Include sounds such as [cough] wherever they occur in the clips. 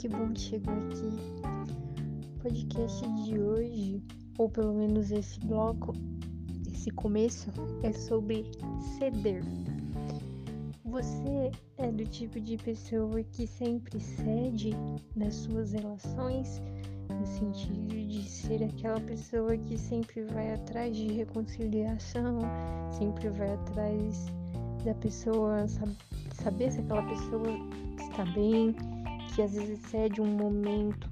que bom que chegou aqui. O podcast de hoje, ou pelo menos esse bloco, esse começo, é sobre ceder. Você é do tipo de pessoa que sempre cede nas suas relações, no sentido de ser aquela pessoa que sempre vai atrás de reconciliação, sempre vai atrás da pessoa saber se aquela pessoa está bem, que às vezes cede um momento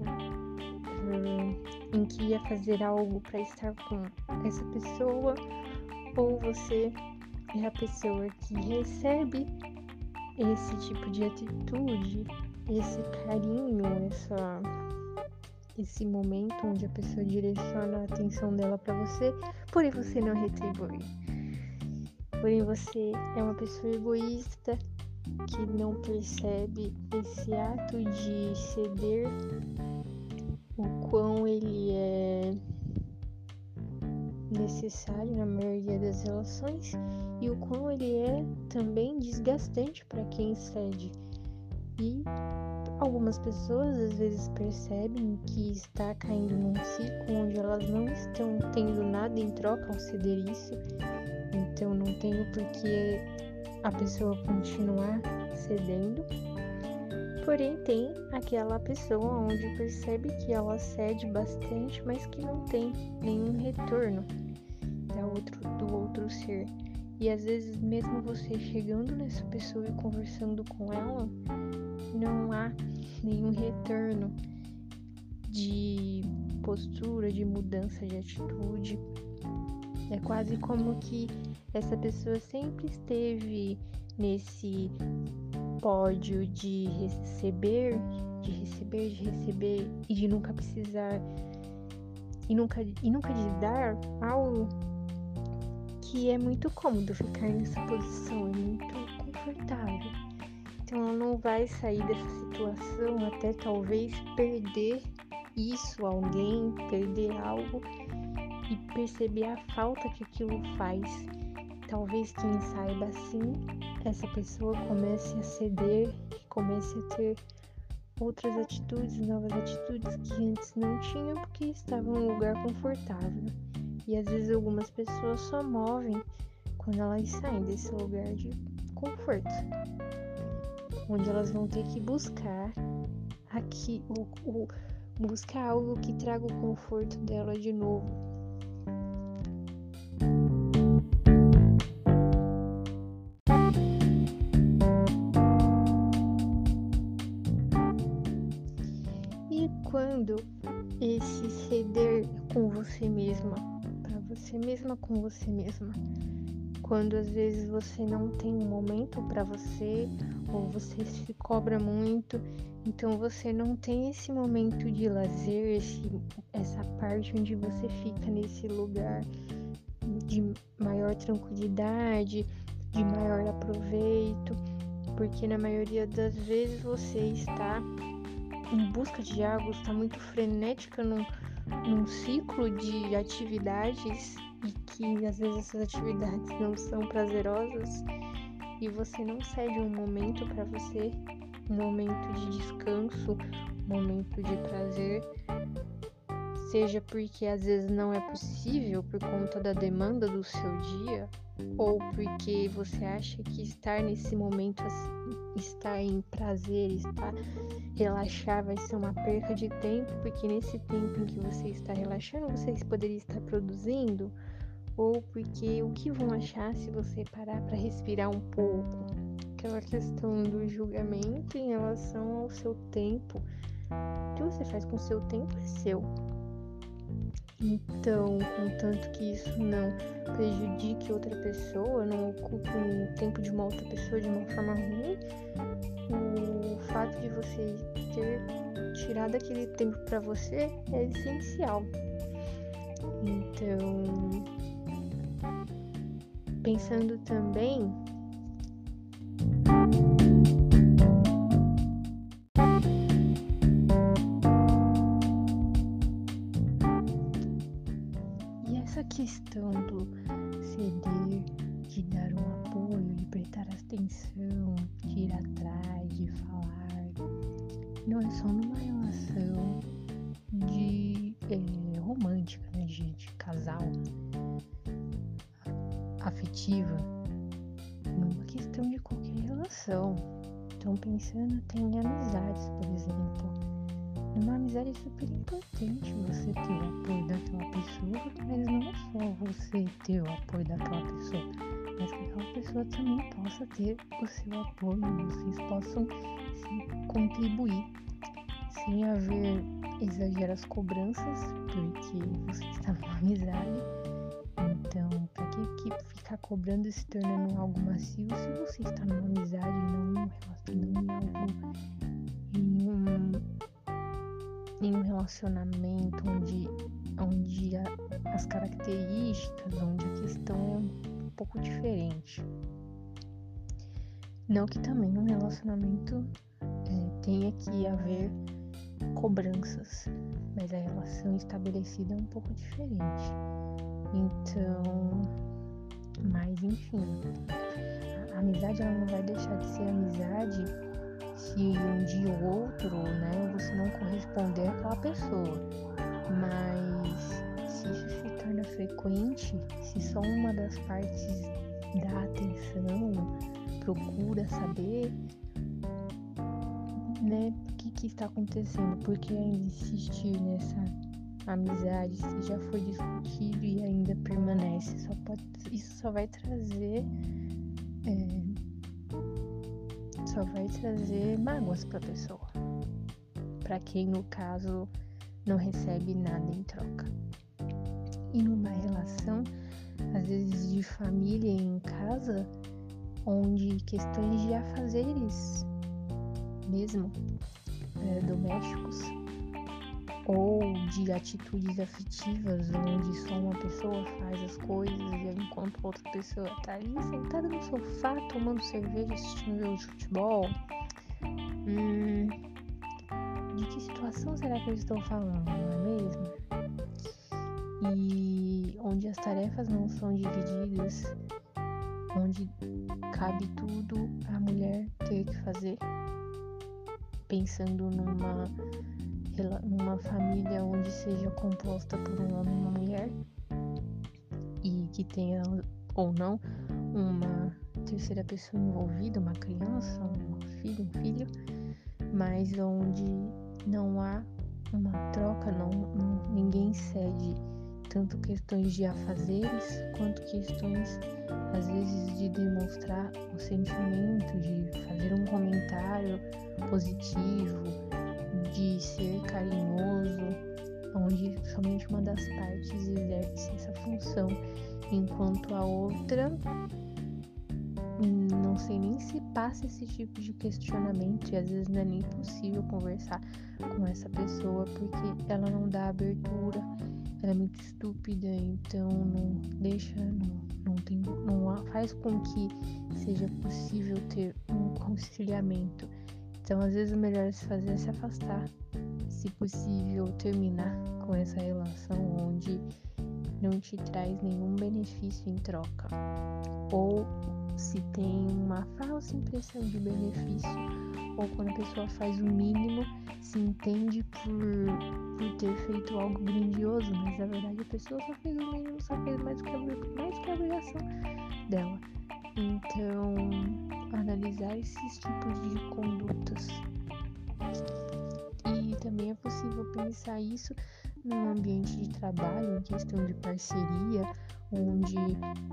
em que ia fazer algo para estar com essa pessoa, ou você é a pessoa que recebe esse tipo de atitude, esse carinho, essa, esse momento onde a pessoa direciona a atenção dela para você, porém você não retribui. Porém você é uma pessoa egoísta que não percebe esse ato de ceder, o quão ele é necessário na maioria das relações e o quão ele é também desgastante para quem cede. E algumas pessoas às vezes percebem que está caindo num ciclo onde elas não estão tendo nada em troca ao ceder isso, então não tenho por que a pessoa continuar cedendo. Porém, tem aquela pessoa onde percebe que ela cede bastante, mas que não tem nenhum retorno da outro, do outro ser. E às vezes, mesmo você chegando nessa pessoa e conversando com ela, não há nenhum retorno de postura, de mudança de atitude. É quase como que essa pessoa sempre esteve nesse pódio de receber, de receber, de receber e de nunca precisar e nunca e nunca de dar algo que é muito cômodo ficar nessa posição, é muito confortável. Então ela não vai sair dessa situação até talvez perder isso alguém, perder algo e perceber a falta que aquilo faz. Talvez quem saiba assim, essa pessoa comece a ceder, comece a ter outras atitudes, novas atitudes que antes não tinha porque estava num lugar confortável. E às vezes algumas pessoas só movem quando elas saem desse lugar de conforto, onde elas vão ter que buscar aqui o, o buscar algo que traga o conforto dela de novo quando esse ceder com você mesma, para você mesma com você mesma, quando às vezes você não tem um momento para você ou você se cobra muito, então você não tem esse momento de lazer, esse, essa parte onde você fica nesse lugar de maior tranquilidade, de maior aproveito, porque na maioria das vezes você está em busca de algo, está muito frenética num, num ciclo de atividades e que às vezes essas atividades não são prazerosas e você não cede um momento para você, um momento de descanso, um momento de prazer, seja porque às vezes não é possível por conta da demanda do seu dia, ou porque você acha que estar nesse momento estar em prazer, estar relaxar vai ser uma perca de tempo, porque nesse tempo em que você está relaxando, você poderia estar produzindo, ou porque o que vão achar se você parar para respirar um pouco? Aquela questão do julgamento em relação ao seu tempo. O que você faz com o seu tempo é seu. Então, contanto que isso não prejudique outra pessoa, não ocupe o tempo de uma outra pessoa de uma forma ruim, o fato de você ter tirado aquele tempo para você é essencial. Então, pensando também casal afetiva, numa questão de qualquer relação. Estão pensando até em amizades, por exemplo. Numa amizade é super importante você ter o apoio daquela pessoa, mas não é só você ter o apoio daquela pessoa, mas que aquela pessoa também possa ter o seu apoio, vocês possam se contribuir sem haver exageras cobranças, porque você [laughs] está numa amizade. Então, para que, que ficar cobrando e se tornando algo macio se você está numa amizade e não em algo em um, em um relacionamento onde, onde a, as características, onde a questão é um pouco diferente. Não que também um relacionamento é, tenha que haver cobranças, mas a relação estabelecida é um pouco diferente. Então, mas enfim, a amizade ela não vai deixar de ser amizade se um dia ou outro, né, você não corresponder àquela pessoa. Mas se isso se torna frequente, se só uma das partes dá atenção, procura saber, né, que, que está acontecendo, porque ainda insistir nessa amizade, se já foi discutido e ainda permanece, só pode, isso só vai trazer é, só vai trazer mágoas para a pessoa, para quem no caso não recebe nada em troca. E numa relação, às vezes de família em casa, onde questões de afazeres mesmo é, domésticos ou de atitudes afetivas onde só uma pessoa faz as coisas e enquanto outra pessoa tá ali sentada no sofá tomando cerveja assistindo jogo de futebol. Hum, de que situação será que eu estou falando, não é mesmo? E onde as tarefas não são divididas, onde cabe tudo a mulher ter que fazer, pensando numa numa família onde seja composta por um homem e uma mulher e que tenha ou não uma terceira pessoa envolvida, uma criança, um filho, um filho, mas onde não há uma troca, não, não ninguém cede tanto questões de afazeres quanto questões às vezes de demonstrar o sentimento, de fazer um comentário positivo, de ser carinhoso, onde somente uma das partes exerce essa função, enquanto a outra não sei nem se passa esse tipo de questionamento e às vezes não é nem possível conversar com essa pessoa porque ela não dá abertura, ela é muito estúpida, então não deixa, não, não, tem, não faz com que seja possível ter um conciliamento. Então, às vezes, o melhor é se fazer é se afastar, se possível, terminar com essa relação onde não te traz nenhum benefício em troca. Ou se tem uma falsa impressão de benefício, ou quando a pessoa faz o mínimo, se entende por, por ter feito algo grandioso, mas na verdade a pessoa só fez o mínimo, só fez mais que a, mais que a obrigação dela. Então, analisar esses tipos de condutas. E também é possível pensar isso num ambiente de trabalho, em questão de parceria, onde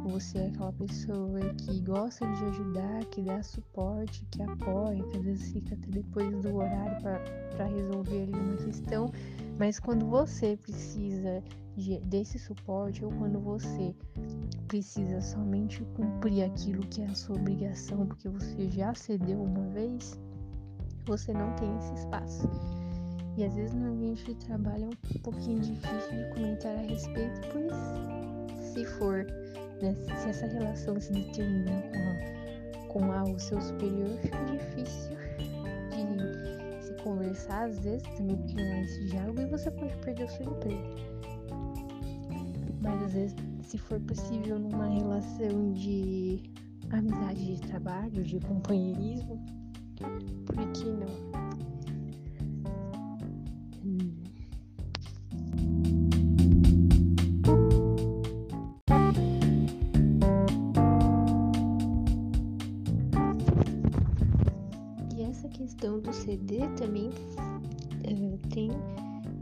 você é aquela pessoa que gosta de ajudar, que dá suporte, que apoia, que às vezes fica até depois do horário para resolver uma questão, mas quando você precisa de, desse suporte ou quando você precisa somente cumprir aquilo que é a sua obrigação, porque você já cedeu uma vez, você não tem esse espaço. E às vezes no ambiente de trabalho é um pouquinho difícil de comentar a respeito, pois se for, né, se essa relação se determina com, a, com a, o seu superior, [laughs] fica difícil de se conversar, às vezes também porque não há esse diálogo e você pode perder o seu emprego mas às vezes, se for possível, numa relação de amizade de trabalho, de companheirismo, por que não?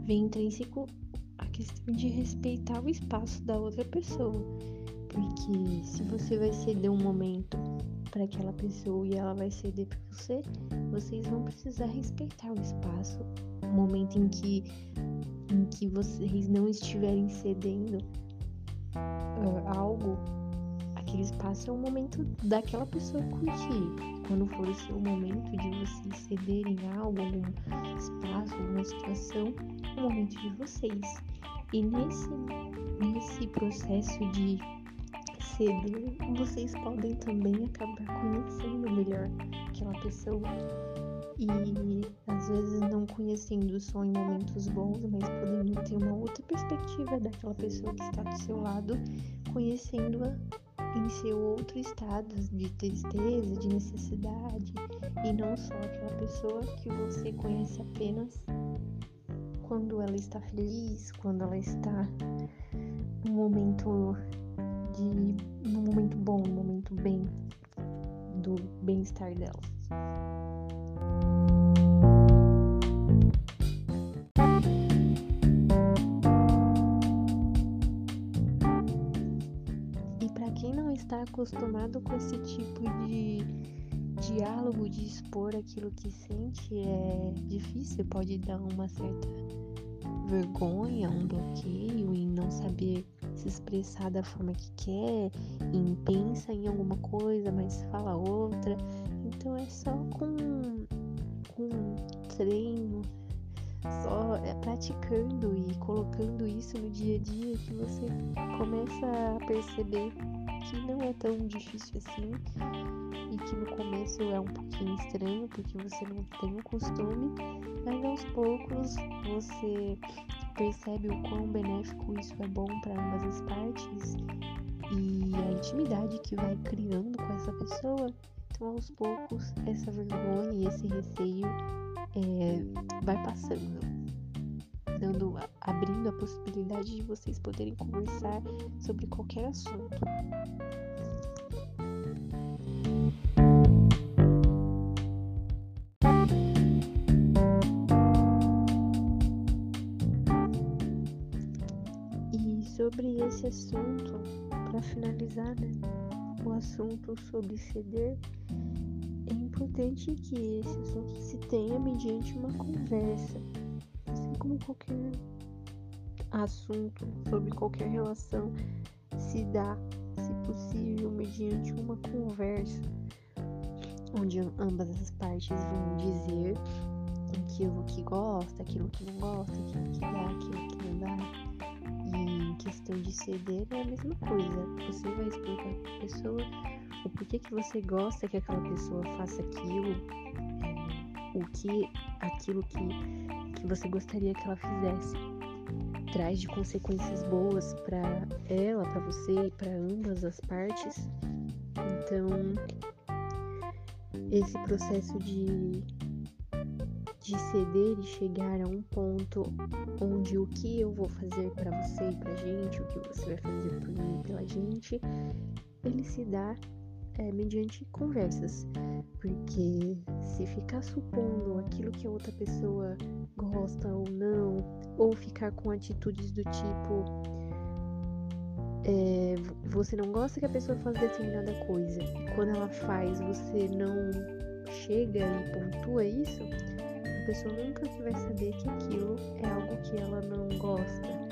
Vem intrínseco a questão de respeitar o espaço da outra pessoa. Porque se você vai ceder um momento para aquela pessoa e ela vai ceder para você, vocês vão precisar respeitar o espaço, o momento em que em que vocês não estiverem cedendo uh, algo, aquele espaço é o momento daquela pessoa curtir. Quando for o seu momento de vocês cederem algo, algum espaço, alguma situação, momento de vocês. E nesse, nesse processo de ceder, vocês podem também acabar conhecendo melhor aquela pessoa e às vezes não conhecendo só em momentos bons, mas podendo ter uma outra perspectiva daquela pessoa que está do seu lado, conhecendo-a em seu outro estado de tristeza, de necessidade, e não só aquela pessoa que você conhece apenas quando ela está feliz, quando ela está num momento de num momento bom, num momento bem do bem-estar dela. acostumado com esse tipo de diálogo, de expor aquilo que sente, é difícil, pode dar uma certa vergonha, um bloqueio em não saber se expressar da forma que quer, em pensa em alguma coisa, mas fala outra. Então é só com, com treino, só é praticando e colocando isso no dia a dia que você começa a perceber que não é tão difícil assim que no começo é um pouquinho estranho porque você não tem o costume, mas aos poucos você percebe o quão benéfico isso é bom para ambas as partes e a intimidade que vai criando com essa pessoa. Então, aos poucos, essa vergonha e esse receio é, vai passando, dando, abrindo a possibilidade de vocês poderem conversar sobre qualquer assunto. Sobre esse assunto, para finalizar, né, o assunto sobre ceder, é importante que esse assunto se tenha mediante uma conversa, assim como qualquer assunto sobre qualquer relação se dá, se possível, mediante uma conversa, onde ambas as partes vão dizer aquilo que gosta, aquilo que não gosta, aquilo que dá, aquilo que não dá. Questão de ceder é a mesma coisa. Você vai explicar para a pessoa o porquê que você gosta que aquela pessoa faça aquilo, é, o que aquilo que, que você gostaria que ela fizesse traz de consequências boas para ela, para você e para ambas as partes. Então, esse processo de de ceder e chegar a um ponto onde o que eu vou fazer para você e pra gente, o que você vai fazer por mim e pela gente, ele se dá é, mediante conversas. Porque se ficar supondo aquilo que a outra pessoa gosta ou não, ou ficar com atitudes do tipo é, você não gosta que a pessoa faça determinada coisa e quando ela faz você não chega e pontua isso, pessoa nunca vai saber que aquilo é algo que ela não gosta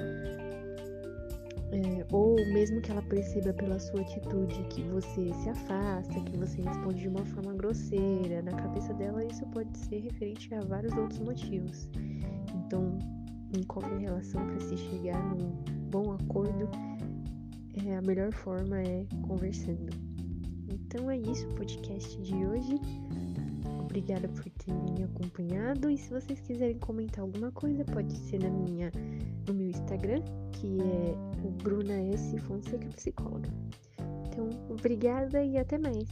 é, ou mesmo que ela perceba pela sua atitude que você se afasta, que você responde de uma forma grosseira, na cabeça dela isso pode ser referente a vários outros motivos. Então, em qualquer relação, para se chegar num bom acordo, é, a melhor forma é conversando. Então é isso o podcast de hoje. Obrigada por terem me acompanhado. E se vocês quiserem comentar alguma coisa, pode ser na minha, no meu Instagram, que é o Bruna S. Fonseca Psicóloga. Então, obrigada e até mais.